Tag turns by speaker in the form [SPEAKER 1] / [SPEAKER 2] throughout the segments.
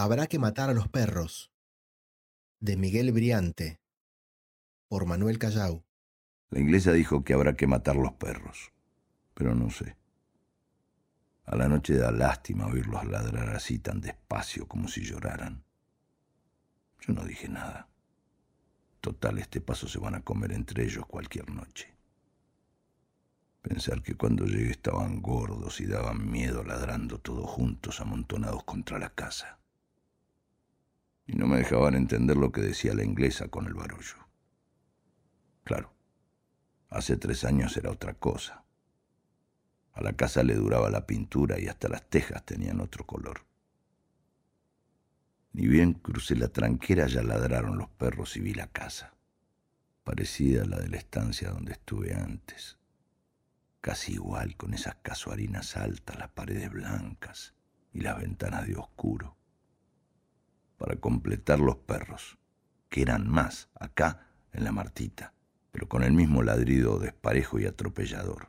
[SPEAKER 1] Habrá que matar a los perros. De Miguel Briante. Por Manuel Callao.
[SPEAKER 2] La inglesa dijo que habrá que matar los perros, pero no sé. A la noche da lástima oírlos ladrar así tan despacio como si lloraran. Yo no dije nada. Total, este paso se van a comer entre ellos cualquier noche. Pensar que cuando llegué estaban gordos y daban miedo ladrando todos juntos amontonados contra la casa. Y no me dejaban entender lo que decía la inglesa con el barullo. Claro, hace tres años era otra cosa. A la casa le duraba la pintura y hasta las tejas tenían otro color. Ni bien crucé la tranquera ya ladraron los perros y vi la casa, parecida a la de la estancia donde estuve antes. Casi igual con esas casuarinas altas, las paredes blancas y las ventanas de oscuro. Para completar los perros, que eran más acá en la Martita, pero con el mismo ladrido desparejo y atropellador.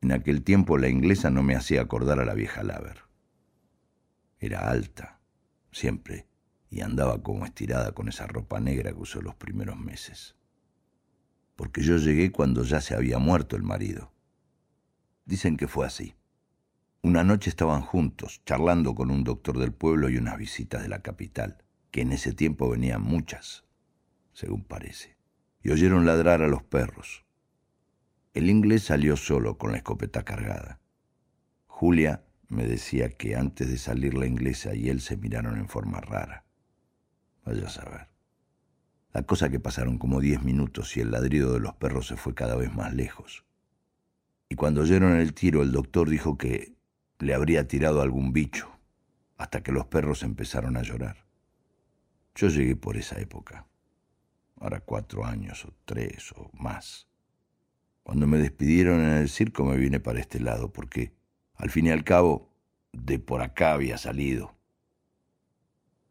[SPEAKER 2] En aquel tiempo la inglesa no me hacía acordar a la vieja Laver. Era alta, siempre, y andaba como estirada con esa ropa negra que usó los primeros meses. Porque yo llegué cuando ya se había muerto el marido. Dicen que fue así. Una noche estaban juntos, charlando con un doctor del pueblo y unas visitas de la capital, que en ese tiempo venían muchas, según parece, y oyeron ladrar a los perros. El inglés salió solo con la escopeta cargada. Julia me decía que antes de salir la inglesa y él se miraron en forma rara. Vaya a saber. La cosa que pasaron como diez minutos y el ladrido de los perros se fue cada vez más lejos. Y cuando oyeron el tiro, el doctor dijo que le habría tirado algún bicho, hasta que los perros empezaron a llorar. Yo llegué por esa época, ahora cuatro años o tres o más. Cuando me despidieron en el circo me vine para este lado, porque, al fin y al cabo, de por acá había salido.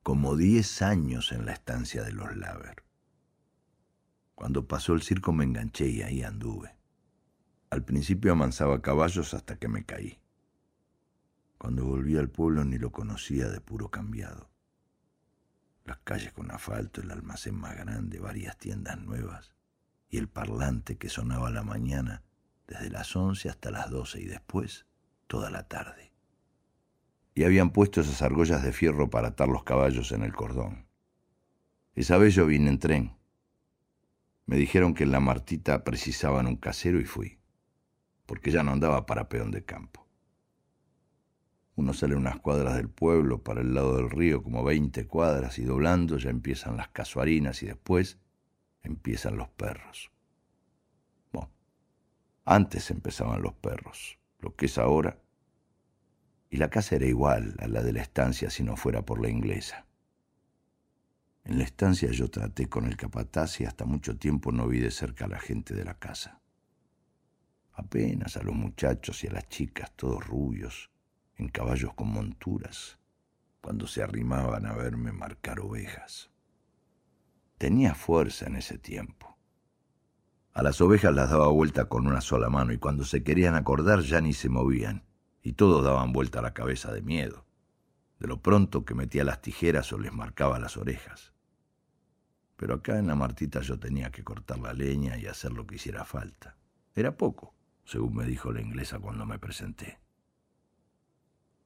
[SPEAKER 2] Como diez años en la estancia de los Laver. Cuando pasó el circo me enganché y ahí anduve. Al principio amansaba caballos hasta que me caí. Cuando volví al pueblo ni lo conocía de puro cambiado. Las calles con asfalto, el almacén más grande, varias tiendas nuevas y el parlante que sonaba a la mañana desde las once hasta las doce y después toda la tarde. Y habían puesto esas argollas de fierro para atar los caballos en el cordón. Esa vez yo vine en tren. Me dijeron que en la Martita precisaban un casero y fui, porque ya no andaba para peón de campo. Uno sale unas cuadras del pueblo para el lado del río, como veinte cuadras, y doblando ya empiezan las casuarinas y después empiezan los perros. Bueno, antes empezaban los perros, lo que es ahora. Y la casa era igual a la de la estancia si no fuera por la inglesa. En la estancia yo traté con el capataz y hasta mucho tiempo no vi de cerca a la gente de la casa. Apenas a los muchachos y a las chicas, todos rubios, en caballos con monturas, cuando se arrimaban a verme marcar ovejas. Tenía fuerza en ese tiempo. A las ovejas las daba vuelta con una sola mano y cuando se querían acordar ya ni se movían y todos daban vuelta la cabeza de miedo, de lo pronto que metía las tijeras o les marcaba las orejas. Pero acá en la Martita yo tenía que cortar la leña y hacer lo que hiciera falta. Era poco, según me dijo la inglesa cuando me presenté.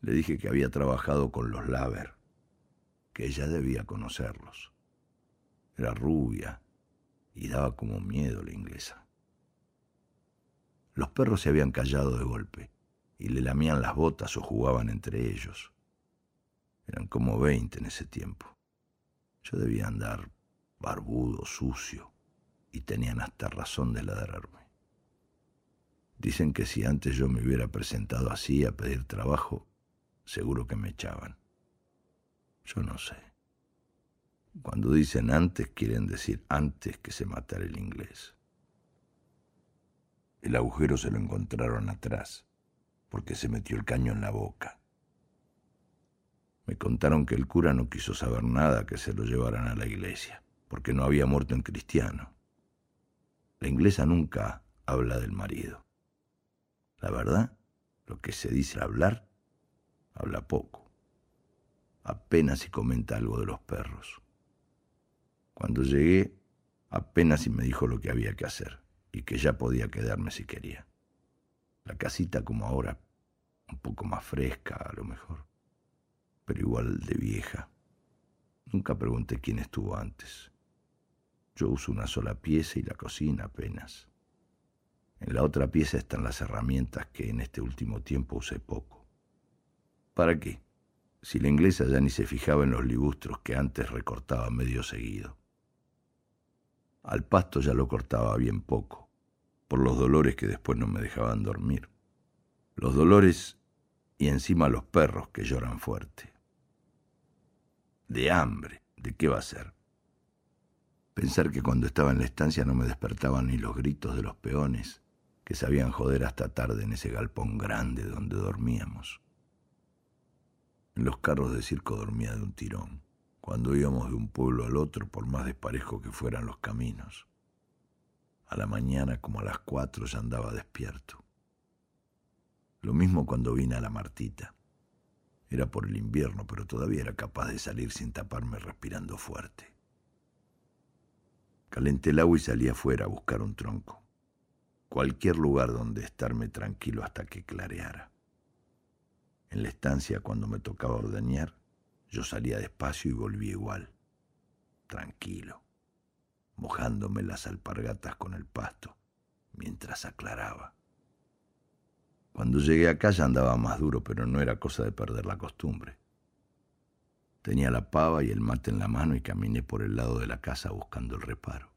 [SPEAKER 2] Le dije que había trabajado con los Laver, que ella debía conocerlos. Era rubia y daba como miedo la inglesa. Los perros se habían callado de golpe y le lamían las botas o jugaban entre ellos. Eran como veinte en ese tiempo. Yo debía andar barbudo, sucio, y tenían hasta razón de ladrarme. Dicen que si antes yo me hubiera presentado así a pedir trabajo, seguro que me echaban. Yo no sé. Cuando dicen antes, quieren decir antes que se matara el inglés. El agujero se lo encontraron atrás, porque se metió el caño en la boca. Me contaron que el cura no quiso saber nada que se lo llevaran a la iglesia, porque no había muerto en cristiano. La inglesa nunca habla del marido. La verdad, lo que se dice hablar, habla poco. apenas si comenta algo de los perros. Cuando llegué, apenas si me dijo lo que había que hacer y que ya podía quedarme si quería. La casita como ahora, un poco más fresca a lo mejor, pero igual de vieja. Nunca pregunté quién estuvo antes. Yo uso una sola pieza y la cocina apenas. En la otra pieza están las herramientas que en este último tiempo usé poco. ¿Para qué? Si la inglesa ya ni se fijaba en los libustros que antes recortaba medio seguido. Al pasto ya lo cortaba bien poco, por los dolores que después no me dejaban dormir. Los dolores y encima los perros que lloran fuerte. De hambre, ¿de qué va a ser? Pensar que cuando estaba en la estancia no me despertaban ni los gritos de los peones, que sabían joder hasta tarde en ese galpón grande donde dormíamos. En los carros de circo dormía de un tirón, cuando íbamos de un pueblo al otro, por más desparejo que fueran los caminos. A la mañana, como a las cuatro, ya andaba despierto. Lo mismo cuando vine a la Martita. Era por el invierno, pero todavía era capaz de salir sin taparme respirando fuerte. Calenté el agua y salí afuera a buscar un tronco. Cualquier lugar donde estarme tranquilo hasta que clareara. En la estancia, cuando me tocaba ordeñar, yo salía despacio y volvía igual, tranquilo, mojándome las alpargatas con el pasto mientras aclaraba. Cuando llegué acá ya andaba más duro, pero no era cosa de perder la costumbre. Tenía la pava y el mate en la mano y caminé por el lado de la casa buscando el reparo.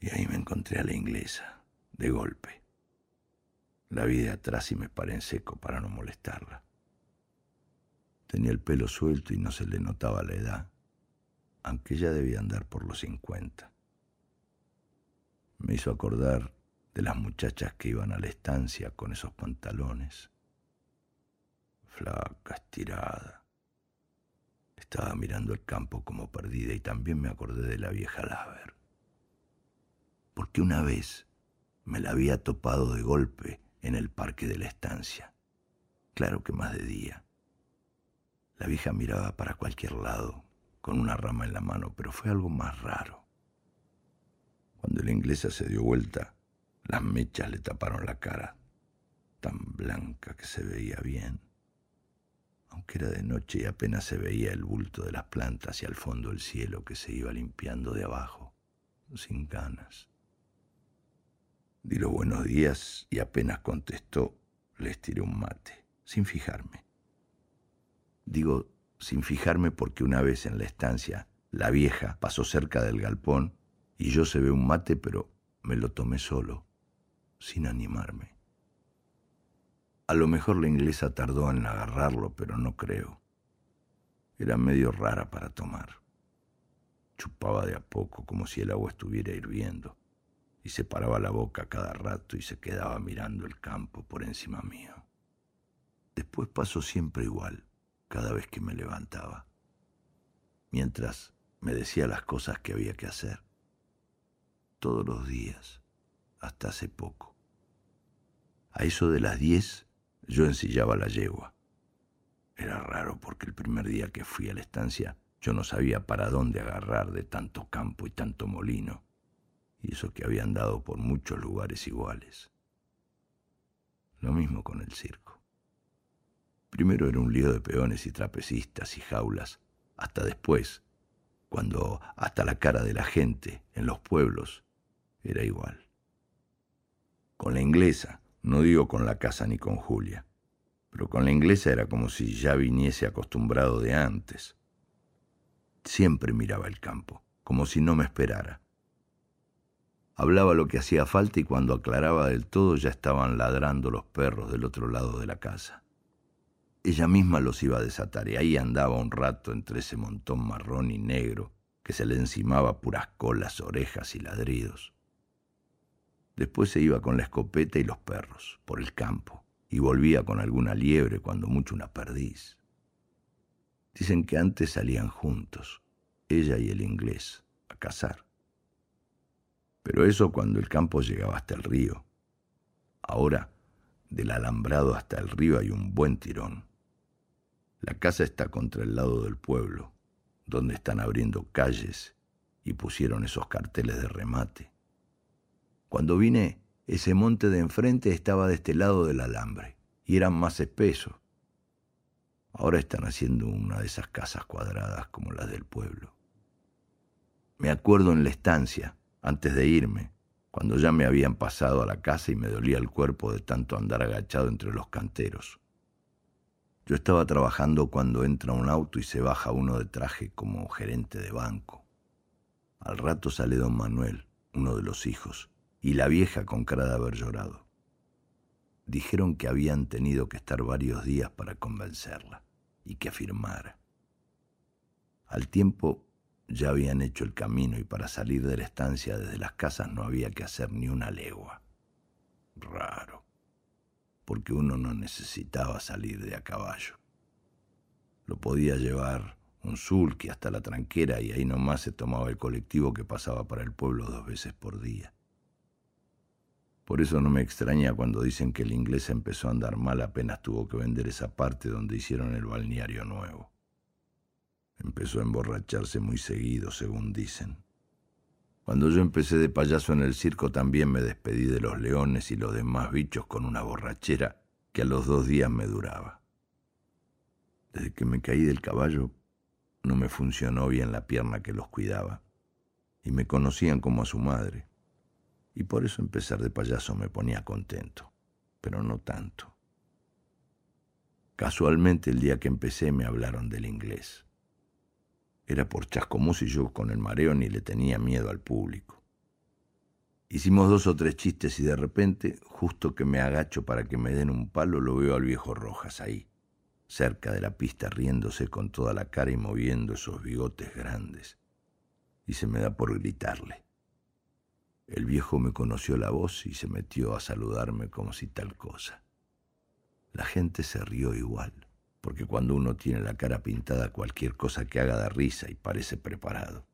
[SPEAKER 2] Y ahí me encontré a la inglesa, de golpe. La vi de atrás y me paré en seco para no molestarla. Tenía el pelo suelto y no se le notaba la edad, aunque ya debía andar por los cincuenta. Me hizo acordar de las muchachas que iban a la estancia con esos pantalones. Flaca, estirada. Estaba mirando el campo como perdida y también me acordé de la vieja Laver. Porque una vez me la había topado de golpe en el parque de la estancia. Claro que más de día. La vieja miraba para cualquier lado, con una rama en la mano, pero fue algo más raro. Cuando la inglesa se dio vuelta, las mechas le taparon la cara, tan blanca que se veía bien. Aunque era de noche y apenas se veía el bulto de las plantas y al fondo el cielo que se iba limpiando de abajo, sin ganas. Di los buenos días y apenas contestó, le estiré un mate, sin fijarme. Digo sin fijarme porque una vez en la estancia la vieja pasó cerca del galpón y yo se ve un mate, pero me lo tomé solo, sin animarme. A lo mejor la inglesa tardó en agarrarlo, pero no creo. Era medio rara para tomar. Chupaba de a poco como si el agua estuviera hirviendo y se paraba la boca cada rato y se quedaba mirando el campo por encima mío. Después pasó siempre igual cada vez que me levantaba, mientras me decía las cosas que había que hacer. Todos los días, hasta hace poco. A eso de las diez yo ensillaba la yegua. Era raro porque el primer día que fui a la estancia yo no sabía para dónde agarrar de tanto campo y tanto molino, y eso que había andado por muchos lugares iguales. Lo mismo con el circo. Primero era un lío de peones y trapecistas y jaulas, hasta después, cuando hasta la cara de la gente en los pueblos era igual. Con la inglesa, no digo con la casa ni con Julia, pero con la inglesa era como si ya viniese acostumbrado de antes. Siempre miraba el campo, como si no me esperara. Hablaba lo que hacía falta y cuando aclaraba del todo ya estaban ladrando los perros del otro lado de la casa. Ella misma los iba a desatar y ahí andaba un rato entre ese montón marrón y negro que se le encimaba puras colas, orejas y ladridos. Después se iba con la escopeta y los perros, por el campo, y volvía con alguna liebre, cuando mucho una perdiz. Dicen que antes salían juntos, ella y el inglés, a cazar. Pero eso cuando el campo llegaba hasta el río. Ahora, del alambrado hasta el río hay un buen tirón La casa está contra el lado del pueblo, donde están abriendo calles y pusieron esos carteles de remate. Cuando vine, ese monte de enfrente estaba de este lado del alambre y eran más espesos. Ahora están haciendo una de esas casas cuadradas como las del pueblo. Me acuerdo en la estancia, antes de irme, cuando ya me habían pasado a la casa y me dolía el cuerpo de tanto andar agachado entre los canteros. Yo estaba trabajando cuando entra un auto y se baja uno de traje como gerente de banco. Al rato sale don Manuel, uno de los hijos, y la vieja con cara de haber llorado. Dijeron que habían tenido que estar varios días para convencerla y que afirmara. Al tiempo ya habían hecho el camino y para salir de la estancia desde las casas no había que hacer ni una legua. Raro, porque uno no necesitaba salir de a caballo. Lo podía llevar un sulky hasta la tranquera y ahí nomás se tomaba el colectivo que pasaba para el pueblo dos veces por día. Por eso no me extraña cuando dicen que el inglés empezó a andar mal apenas tuvo que vender esa parte donde hicieron el balneario nuevo. Empezó a emborracharse muy seguido, según dicen. Cuando yo empecé de payaso en el circo también me despedí de los leones y los demás bichos con una borrachera que a los dos días me duraba. Desde que me caí del caballo no me funcionó bien la pierna que los cuidaba y me conocían como a su madre y por eso empezar de payaso me ponía contento, pero no tanto. Casualmente el día que empecé me hablaron del inglés. Era por chascomús y yo con el mareo ni le tenía miedo al público. Hicimos dos o tres chistes y de repente, justo que me agacho para que me den un palo, lo veo al viejo Rojas ahí, cerca de la pista, riéndose con toda la cara y moviendo esos bigotes grandes. Y se me da por gritarle. El viejo me conoció la voz y se metió a saludarme como si tal cosa. La gente se rió igual, porque cuando uno tiene la cara pintada cualquier cosa que haga da risa y parece preparado.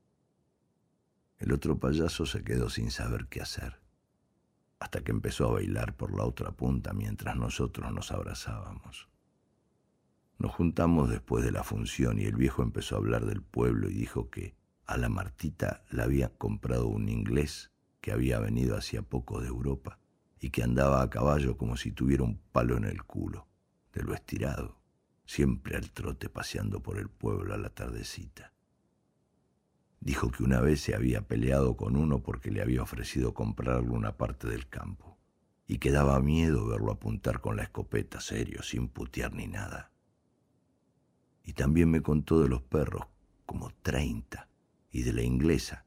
[SPEAKER 2] El otro payaso se quedó sin saber qué hacer, hasta que empezó a bailar por la otra punta mientras nosotros nos abrazábamos. Nos juntamos después de la función y el viejo empezó a hablar del pueblo y dijo que a la Martita la había comprado un inglés que había venido hacía poco de Europa y que andaba a caballo como si tuviera un palo en el culo, de lo estirado, siempre al trote paseando por el pueblo a la tardecita. Dijo que una vez se había peleado con uno porque le había ofrecido comprarle una parte del campo y que daba miedo verlo apuntar con la escopeta serio, sin putear ni nada. Y también me contó de los perros, como treinta, y de la inglesa,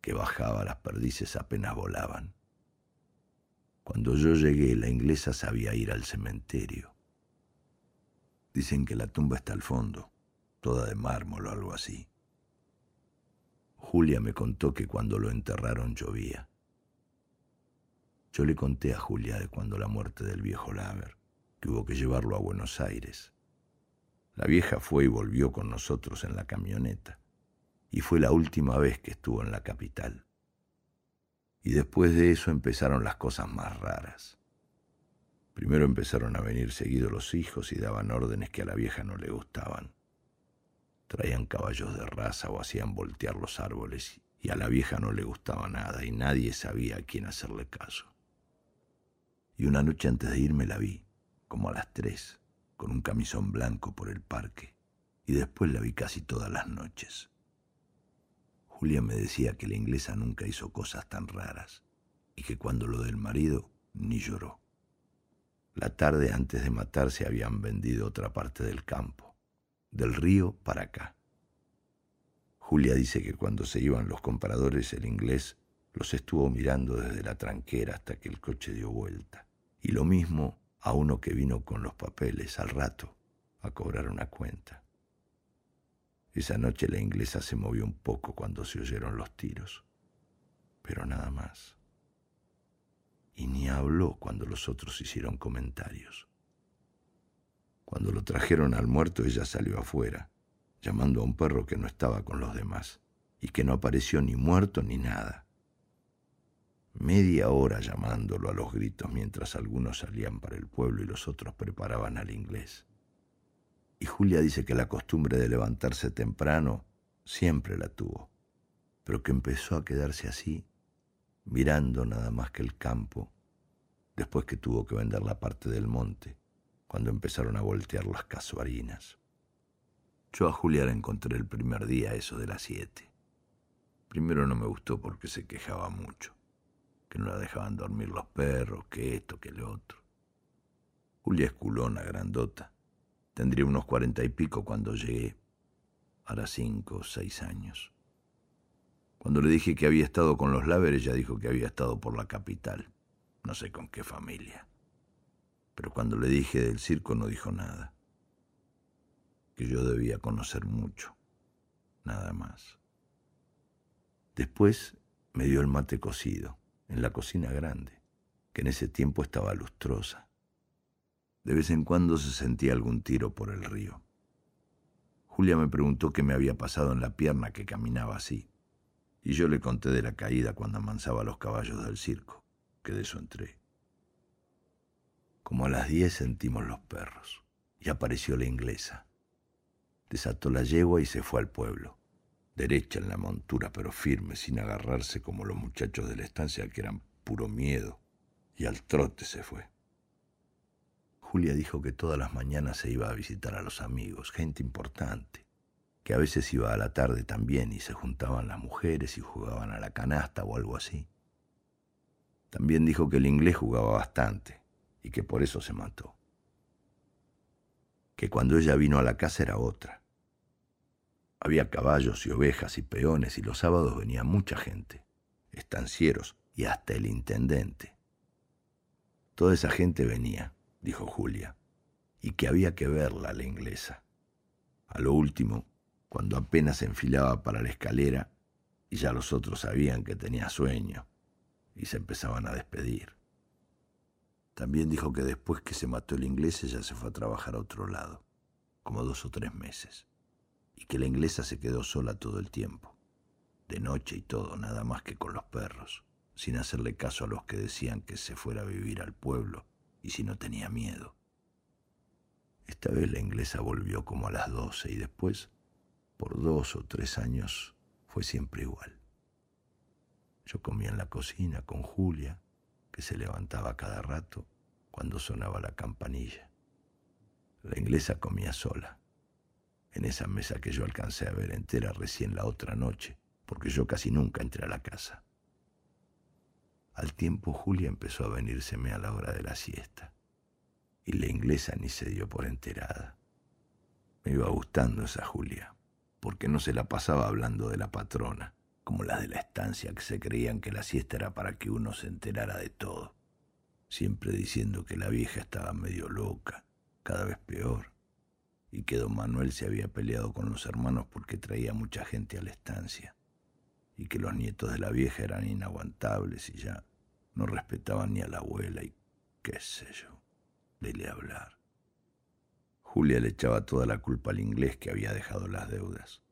[SPEAKER 2] que bajaba las perdices apenas volaban. Cuando yo llegué, la inglesa sabía ir al cementerio. Dicen que la tumba está al fondo, toda de mármol o algo así. Julia me contó que cuando lo enterraron llovía. Yo le conté a Julia de cuando la muerte del viejo Laver, que hubo que llevarlo a Buenos Aires. La vieja fue y volvió con nosotros en la camioneta y fue la última vez que estuvo en la capital. Y después de eso empezaron las cosas más raras. Primero empezaron a venir seguidos los hijos y daban órdenes que a la vieja no le gustaban. Traían caballos de raza o hacían voltear los árboles y a la vieja no le gustaba nada y nadie sabía a quién hacerle caso. Y una noche antes de irme la vi, como a las tres, con un camisón blanco por el parque, y después la vi casi todas las noches. Julia me decía que la inglesa nunca hizo cosas tan raras y que cuando lo del marido ni lloró. La tarde antes de matarse habían vendido otra parte del campo, del río para acá. Julia dice que cuando se iban los compradores el inglés los estuvo mirando desde la tranquera hasta que el coche dio vuelta. Y lo mismo a uno que vino con los papeles al rato a cobrar una cuenta. Esa noche la inglesa se movió un poco cuando se oyeron los tiros, pero nada más. Y ni habló cuando los otros hicieron comentarios. Cuando lo trajeron al muerto ella salió afuera, llamando a un perro que no estaba con los demás y que no apareció ni muerto ni nada. Media hora llamándolo a los gritos mientras algunos salían para el pueblo y los otros preparaban al inglés. Y Julia dice que la costumbre de levantarse temprano siempre la tuvo, pero que empezó a quedarse así, mirando nada más que el campo, después que tuvo que vender la parte del monte, cuando empezaron a voltear las casuarinas. Yo a Julia la encontré el primer día, eso de las siete. Primero no me gustó porque se quejaba mucho, que no la dejaban dormir los perros, que esto, que lo otro. Julia es culona, grandota. Tendría unos cuarenta y pico cuando llegué, hará cinco o seis años. Cuando le dije que había estado con los Laver, ella dijo que había estado por la capital, no sé con qué familia. Pero cuando le dije del circo no dijo nada que yo debía conocer mucho, nada más. Después me dio el mate cocido, en la cocina grande, que en ese tiempo estaba lustrosa. De vez en cuando se sentía algún tiro por el río. Julia me preguntó qué me había pasado en la pierna que caminaba así, y yo le conté de la caída cuando amansaba los caballos del circo, que de eso entré. Como a las diez sentimos los perros, y apareció la inglesa desató la yegua y se fue al pueblo, derecha en la montura, pero firme, sin agarrarse como los muchachos de la estancia que eran puro miedo, y al trote se fue. Julia dijo que todas las mañanas se iba a visitar a los amigos, gente importante, que a veces iba a la tarde también y se juntaban las mujeres y jugaban a la canasta o algo así. También dijo que el inglés jugaba bastante y que por eso se mató que cuando ella vino a la casa era otra. Había caballos y ovejas y peones y los sábados venía mucha gente, estancieros y hasta el intendente. Toda esa gente venía, dijo Julia, y que había que verla la inglesa. A lo último, cuando apenas enfilaba para la escalera, y ya los otros sabían que tenía sueño, y se empezaban a despedir. También dijo que después que se mató el inglés ella se fue a trabajar a otro lado, como dos o tres meses, y que la inglesa se quedó sola todo el tiempo, de noche y todo, nada más que con los perros, sin hacerle caso a los que decían que se fuera a vivir al pueblo y si no tenía miedo. Esta vez la inglesa volvió como a las doce y después, por dos o tres años, fue siempre igual. Yo comía en la cocina con Julia, que se levantaba cada rato cuando sonaba la campanilla. La inglesa comía sola, en esa mesa que yo alcancé a ver entera recién la otra noche, porque yo casi nunca entré a la casa. Al tiempo Julia empezó a venírseme a la hora de la siesta, y la inglesa ni se dio por enterada. Me iba gustando esa Julia, porque no se la pasaba hablando de la patrona, como las de la estancia que se creían que la siesta era para que uno se enterara de todo, siempre diciendo que la vieja estaba medio loca, cada vez peor, y que don Manuel se había peleado con los hermanos porque traía mucha gente a la estancia, y que los nietos de la vieja eran inaguantables y ya no respetaban ni a la abuela y qué sé yo, dele hablar. Julia le echaba toda la culpa al inglés que había dejado las deudas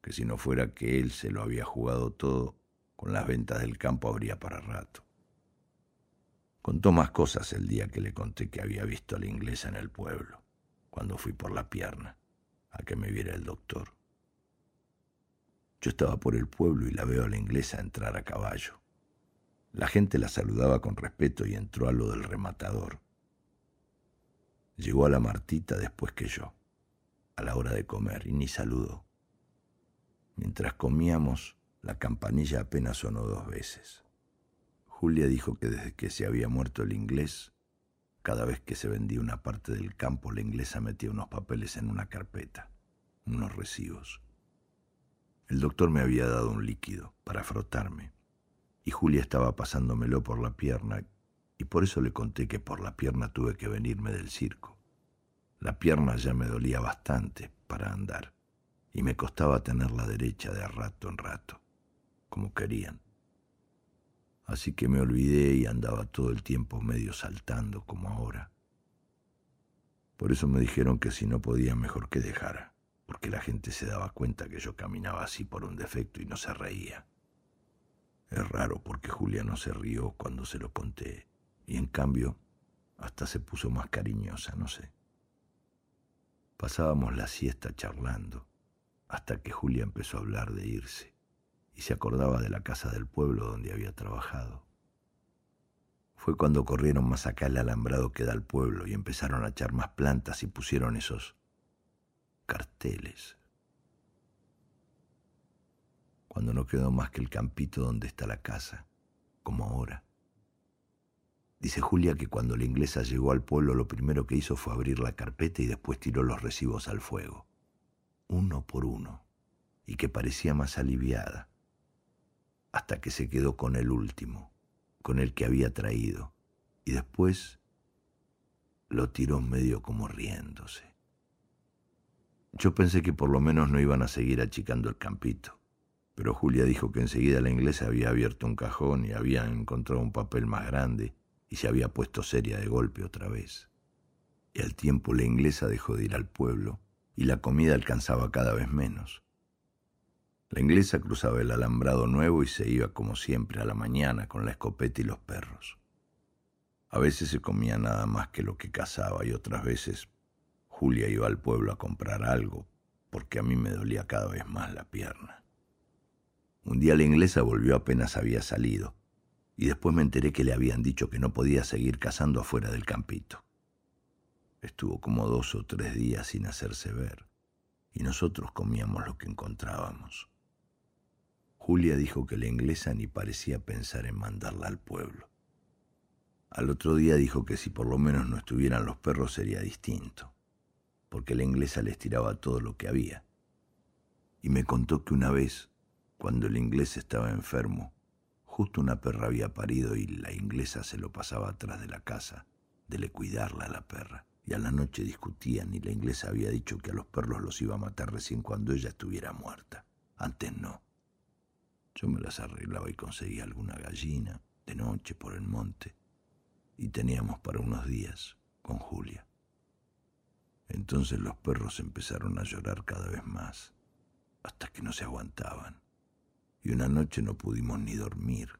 [SPEAKER 2] que si no fuera que él se lo había jugado todo, con las ventas del campo habría para rato. Contó más cosas el día que le conté que había visto a la inglesa en el pueblo, cuando fui por la pierna, a que me viera el doctor. Yo estaba por el pueblo y la veo a la inglesa entrar a caballo. La gente la saludaba con respeto y entró a lo del rematador. Llegó a la Martita después que yo, a la hora de comer, y ni saludó. Mientras comíamos, la campanilla apenas sonó dos veces. Julia dijo que desde que se había muerto el inglés, cada vez que se vendía una parte del campo, la inglesa metía unos papeles en una carpeta, unos recibos. El doctor me había dado un líquido para frotarme, y Julia estaba pasándomelo por la pierna, y por eso le conté que por la pierna tuve que venirme del circo. La pierna ya me dolía bastante para andar y me costaba tenerla derecha de rato en rato, como querían. Así que me olvidé y andaba todo el tiempo medio saltando como ahora. Por eso me dijeron que si no podía mejor que dejara, porque la gente se daba cuenta que yo caminaba así por un defecto y no se reía. Es raro porque Julia no se rió cuando se lo conté, y en cambio hasta se puso más cariñosa, no sé. Pasábamos la siesta charlando, hasta que Julia empezó a hablar de irse, y se acordaba de la casa del pueblo donde había trabajado. Fue cuando corrieron más acá el alambrado que da al pueblo y empezaron a echar más plantas y pusieron esos carteles. Cuando no quedó más que el campito donde está la casa, como ahora. Dice Julia que cuando la inglesa llegó al pueblo lo primero que hizo fue abrir la carpeta y después tiró los recibos al fuego, uno por uno, y que parecía más aliviada, hasta que se quedó con el último, con el que había traído, y después lo tiró medio como riéndose. Yo pensé que por lo menos no iban a seguir achicando el campito, pero Julia dijo que enseguida la inglesa había abierto un cajón y había encontrado un papel más grande y se había puesto seria de golpe otra vez. Y al tiempo la inglesa dejó de ir al pueblo y la comida alcanzaba cada vez menos. La inglesa cruzaba el alambrado nuevo y se iba como siempre a la mañana con la escopeta y los perros. A veces se comía nada más que lo que cazaba y otras veces Julia iba al pueblo a comprar algo, porque a mí me dolía cada vez más la pierna. Un día la inglesa volvió apenas había salido, y después me enteré que le habían dicho que no podía seguir cazando afuera del campito. Estuvo como dos o tres días sin hacerse ver, y nosotros comíamos lo que encontrábamos. Julia dijo que la inglesa ni parecía pensar en mandarla al pueblo. Al otro día dijo que si por lo menos no estuvieran los perros sería distinto porque la inglesa les tiraba todo lo que había. Y me contó que una vez, cuando el inglés estaba enfermo, justo una perra había parido y la inglesa se lo pasaba atrás de la casa, de le cuidarla a la perra. Y a la noche discutían y la inglesa había dicho que a los perros los iba a matar recién cuando ella estuviera muerta. Antes no. Yo me las arreglaba y conseguía alguna gallina de noche por el monte. Y teníamos para unos días con Julia. Entonces los perros empezaron a llorar cada vez más, hasta que no se aguantaban, y una noche no pudimos ni dormir.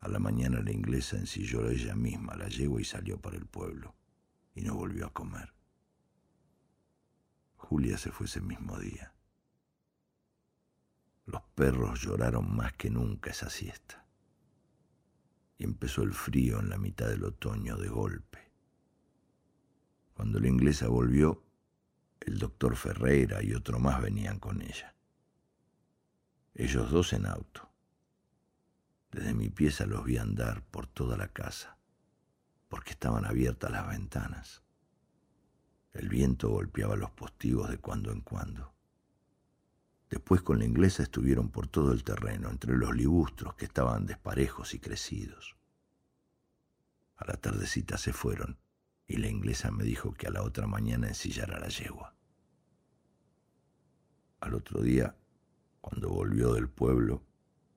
[SPEAKER 2] A la mañana la inglesa ensilló ella misma la yegua y salió para el pueblo, y no volvió a comer. Julia se fue ese mismo día. Los perros lloraron más que nunca esa siesta. Y empezó el frío en la mitad del otoño de golpe. Cuando la inglesa volvió, el doctor Ferreira y otro más venían con ella. Ellos dos en auto. Desde mi pieza los vi andar por toda la casa, porque estaban abiertas las ventanas. El viento golpeaba los postigos de cuando en cuando. Después con la inglesa estuvieron por todo el terreno, entre los libustros que estaban desparejos y crecidos. A la tardecita se fueron y la inglesa me dijo que a la otra mañana ensillara la yegua. Al otro día, cuando volvió del pueblo,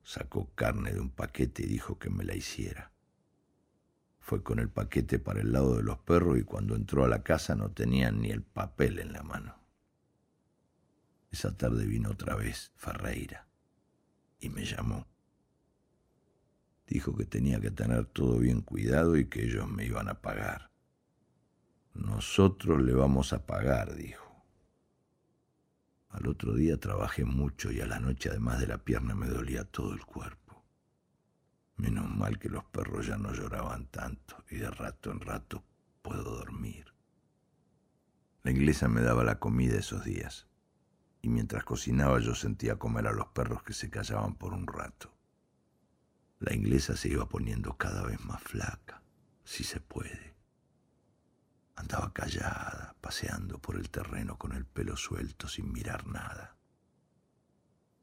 [SPEAKER 2] sacó carne de un paquete y dijo que me la hiciera. Fue con el paquete para el lado de los perros y cuando entró a la casa no tenía ni el papel en la mano. Esa tarde vino otra vez Ferreira y me llamó. Dijo que tenía que tener todo bien cuidado y que ellos me iban a pagar. Nosotros le vamos a pagar, dijo. Al otro día trabajé mucho y a la noche además de la pierna me dolía todo el cuerpo. Menos mal que los perros ya no lloraban tanto y de rato en rato puedo dormir. La inglesa me daba la comida esos días y mientras cocinaba yo sentía comer a los perros que se callaban por un rato. La inglesa se iba poniendo cada vez más flaca, si se puede. Andaba callada, paseando por el terreno con el pelo suelto sin mirar nada.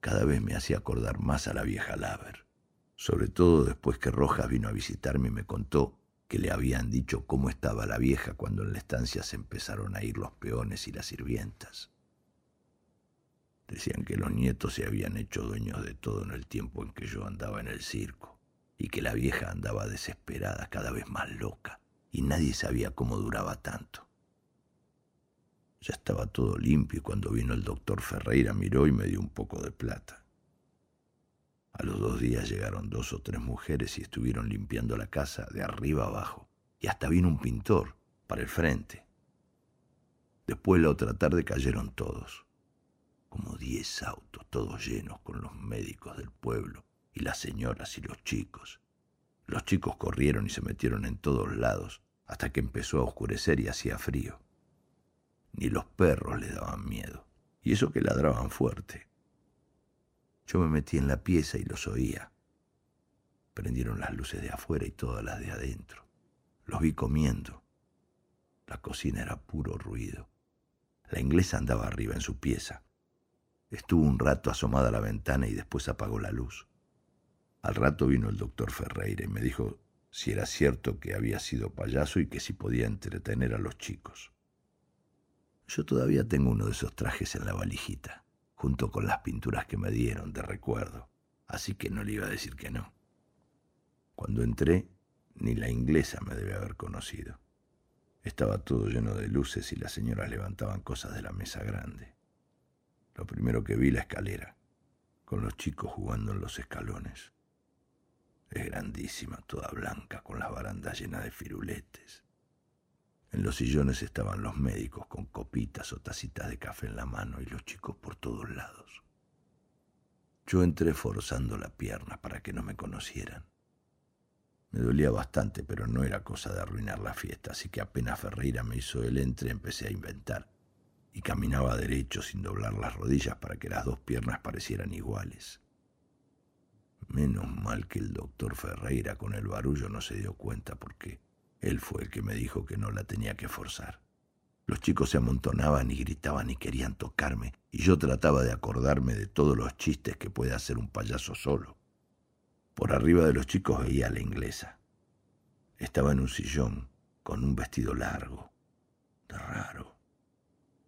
[SPEAKER 2] Cada vez me hacía acordar más a la vieja Laver, sobre todo después que Rojas vino a visitarme y me contó que le habían dicho cómo estaba la vieja cuando en la estancia se empezaron a ir los peones y las sirvientas. Decían que los nietos se habían hecho dueños de todo en el tiempo en que yo andaba en el circo y que la vieja andaba desesperada, cada vez más loca, y nadie sabía cómo duraba tanto. Ya estaba todo limpio y cuando vino el doctor Ferreira miró y me dio un poco de plata. A los dos días llegaron dos o tres mujeres y estuvieron limpiando la casa de arriba abajo. Y hasta vino un pintor para el frente. Después la otra tarde cayeron todos, como diez autos, todos llenos con los médicos del pueblo y las señoras y los chicos. Los chicos corrieron y se metieron en todos lados hasta que empezó a oscurecer y hacía frío. Ni los perros le daban miedo, y eso que ladraban fuerte. Yo me metí en la pieza y los oía. Prendieron las luces de afuera y todas las de adentro. Los vi comiendo. La cocina era puro ruido. La inglesa andaba arriba en su pieza. Estuvo un rato asomada a la ventana y después apagó la luz. Al rato vino el doctor Ferreira y me dijo si era cierto que había sido payaso y que si podía entretener a los chicos. Yo todavía tengo uno de esos trajes en la valijita, junto con las pinturas que me dieron de recuerdo, así que no le iba a decir que no. Cuando entré, ni la inglesa me debe haber conocido. Estaba todo lleno de luces y las señoras levantaban cosas de la mesa grande. Lo primero que vi la escalera, con los chicos jugando en los escalones. Es grandísima, toda blanca, con las barandas llenas de firuletes. En los sillones estaban los médicos con copitas o tacitas de café en la mano y los chicos por todos lados. Yo entré forzando la pierna para que no me conocieran. Me dolía bastante, pero no era cosa de arruinar la fiesta, así que apenas Ferreira me hizo el entre empecé a inventar. Y caminaba derecho sin doblar las rodillas para que las dos piernas parecieran iguales. Menos mal que el doctor Ferreira con el barullo no se dio cuenta porque él fue el que me dijo que no la tenía que forzar. Los chicos se amontonaban y gritaban y querían tocarme, y yo trataba de acordarme de todos los chistes que puede hacer un payaso solo. Por arriba de los chicos veía a la inglesa. Estaba en un sillón, con un vestido largo, raro,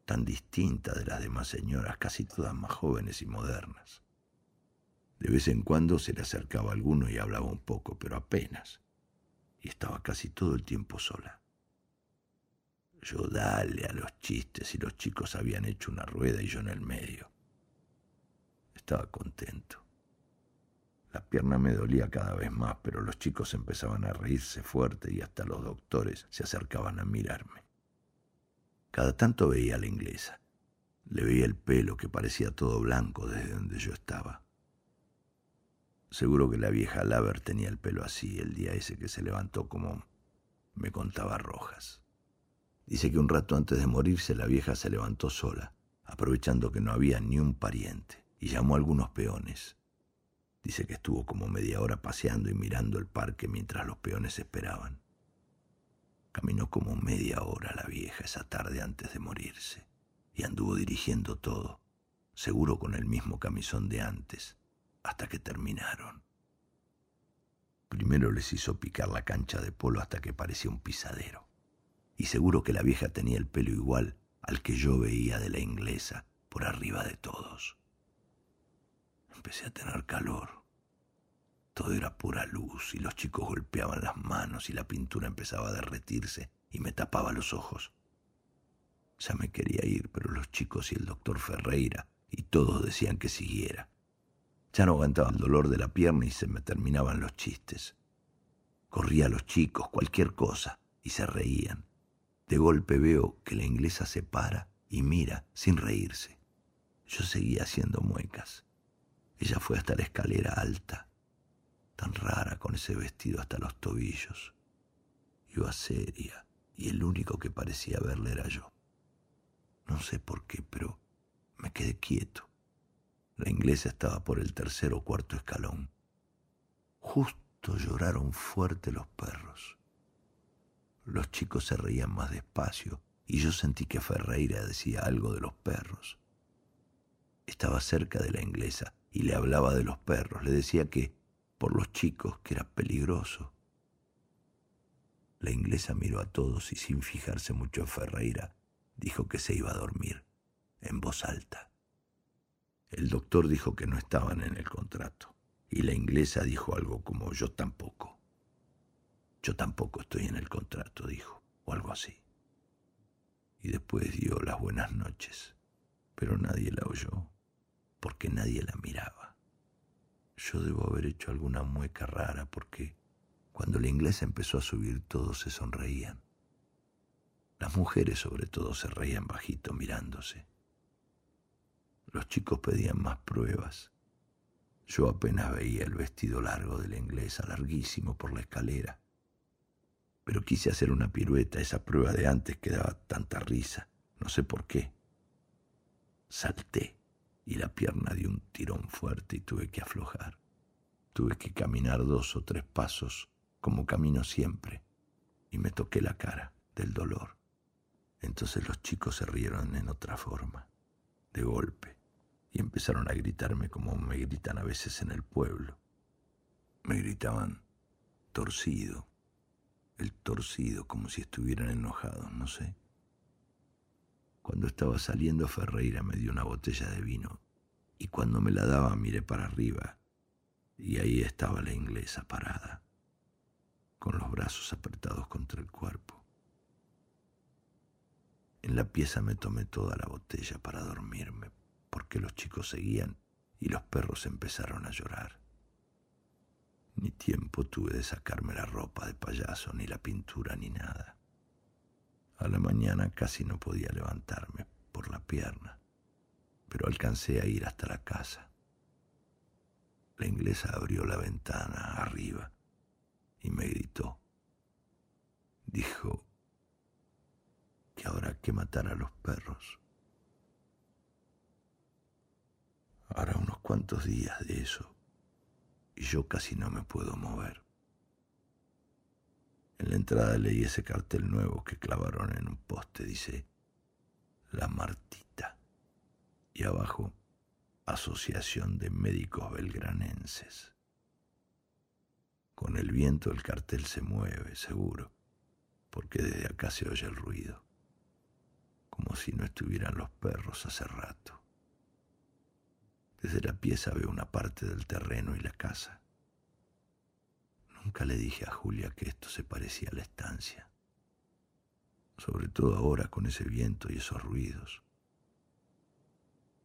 [SPEAKER 2] tan distinta de las demás señoras, casi todas más jóvenes y modernas. De vez en cuando se le acercaba alguno y hablaba un poco, pero apenas. Y estaba casi todo el tiempo sola. Yo dale a los chistes y los chicos habían hecho una rueda y yo en el medio. Estaba contento. La pierna me dolía cada vez más, pero los chicos empezaban a reírse fuerte y hasta los doctores se acercaban a mirarme. Cada tanto veía a la inglesa. Le veía el pelo que parecía todo blanco desde donde yo estaba. Seguro que la vieja Laver tenía el pelo así el día ese que se levantó como me contaba Rojas. Dice que un rato antes de morirse la vieja se levantó sola, aprovechando que no había ni un pariente, y llamó a algunos peones. Dice que estuvo como media hora paseando y mirando el parque mientras los peones esperaban. Caminó como media hora la vieja esa tarde antes de morirse, y anduvo dirigiendo todo, seguro con el mismo camisón de antes, hasta que terminaron. Primero les hizo picar la cancha de polo hasta que parecía un pisadero. Y seguro que la vieja tenía el pelo igual al que yo veía de la inglesa por arriba de todos. Empecé a tener calor. Todo era pura luz y los chicos golpeaban las manos y la pintura empezaba a derretirse y me tapaba los ojos. Ya me quería ir, pero los chicos y el doctor Ferreira y todos decían que siguiera. Ya no aguantaba el dolor de la pierna y se me terminaban los chistes. Corría a los chicos, cualquier cosa, y se reían. De golpe veo que la inglesa se para y mira sin reírse. Yo seguía haciendo muecas. Ella fue hasta la escalera alta, tan rara con ese vestido hasta los tobillos. Iba seria y el único que parecía verle era yo. No sé por qué, pero me quedé quieto. La inglesa estaba por el tercer o cuarto escalón. Justo lloraron fuerte los perros. Los chicos se reían más despacio y yo sentí que Ferreira decía algo de los perros. Estaba cerca de la inglesa y le hablaba de los perros. Le decía que, por los chicos, que era peligroso. La inglesa miró a todos y sin fijarse mucho en Ferreira, dijo que se iba a dormir, en voz alta. El doctor dijo que no estaban en el contrato y la inglesa dijo algo como yo tampoco. Yo tampoco estoy en el contrato, dijo, o algo así. Y después dio las buenas noches, pero nadie la oyó, porque nadie la miraba. Yo debo haber hecho alguna mueca rara, porque cuando la inglesa empezó a subir todos se sonreían. Las mujeres sobre todo se reían bajito mirándose. Los chicos pedían más pruebas. Yo apenas veía el vestido largo de la inglesa, larguísimo por la escalera. Pero quise hacer una pirueta, esa prueba de antes que daba tanta risa, no sé por qué. Salté y la pierna dio un tirón fuerte y tuve que aflojar. Tuve que caminar dos o tres pasos, como camino siempre, y me toqué la cara del dolor. Entonces los chicos se rieron en otra forma, de golpe, y empezaron a gritarme como me gritan a veces en el pueblo. Me gritaban torcido, el torcido, como si estuvieran enojados, no sé. Cuando estaba saliendo Ferreira me dio una botella de vino y cuando me la daba miré para arriba y ahí estaba la inglesa parada, con los brazos apretados contra el cuerpo. En la pieza me tomé toda la botella para dormirme, porque los chicos seguían y los perros empezaron a llorar. Ni tiempo tuve de sacarme la ropa de payaso, ni la pintura, ni nada. A la mañana casi no podía levantarme por la pierna, pero alcancé a ir hasta la casa. La inglesa abrió la ventana arriba y me gritó. Dijo, que habrá que matar a los perros. Ahora unos cuantos días de eso y yo casi no me puedo mover. En la entrada leí ese cartel nuevo que clavaron en un poste. Dice, La Martita. Y abajo, Asociación de Médicos Belgranenses. Con el viento el cartel se mueve, seguro, porque desde acá se oye el ruido como si no estuvieran los perros hace rato. Desde la pieza veo una parte del terreno y la casa. Nunca le dije a Julia que esto se parecía a la estancia, sobre todo ahora con ese viento y esos ruidos.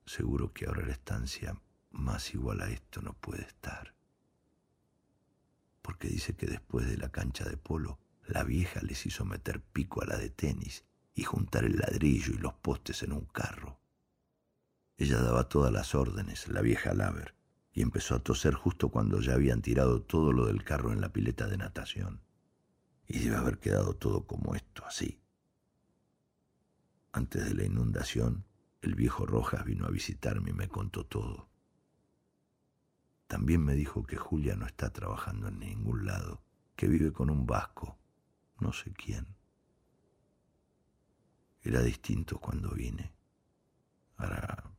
[SPEAKER 2] Seguro que ahora la estancia más igual a esto no puede estar, porque dice que después de la cancha de polo, la vieja les hizo meter pico a la de tenis y juntar el ladrillo y los postes en un carro. Ella daba todas las órdenes, la vieja Laver, y empezó a toser justo cuando ya habían tirado todo lo del carro en la pileta de natación. Y debe haber quedado todo como esto, así. Antes de la inundación, el viejo Rojas vino a visitarme y me contó todo. También me dijo que Julia no está trabajando en ningún lado, que vive con un vasco, no sé quién. Era distinto cuando vine. Hará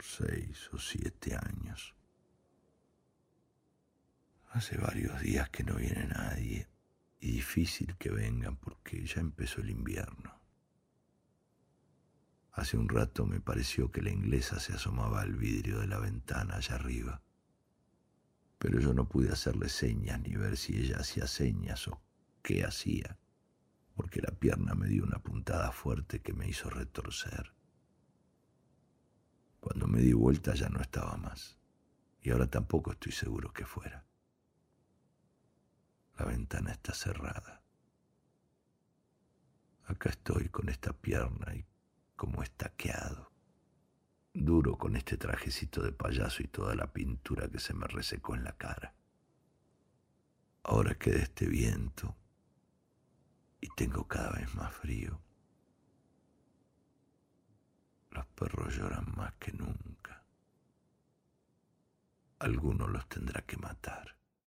[SPEAKER 2] seis o siete años. Hace varios días que no viene nadie y difícil que vengan porque ya empezó el invierno. Hace un rato me pareció que la inglesa se asomaba al vidrio de la ventana allá arriba, pero yo no pude hacerle señas ni ver si ella hacía señas o qué hacía porque la pierna me dio una puntada fuerte que me hizo retorcer. Cuando me di vuelta ya no estaba más, y ahora tampoco estoy seguro que fuera. La ventana está cerrada. Acá estoy con esta pierna y como estaqueado, duro con este trajecito de payaso y toda la pintura que se me resecó en la cara. Ahora que de este viento, y tengo cada vez más frío. Los perros lloran más que nunca. Alguno los tendrá que matar.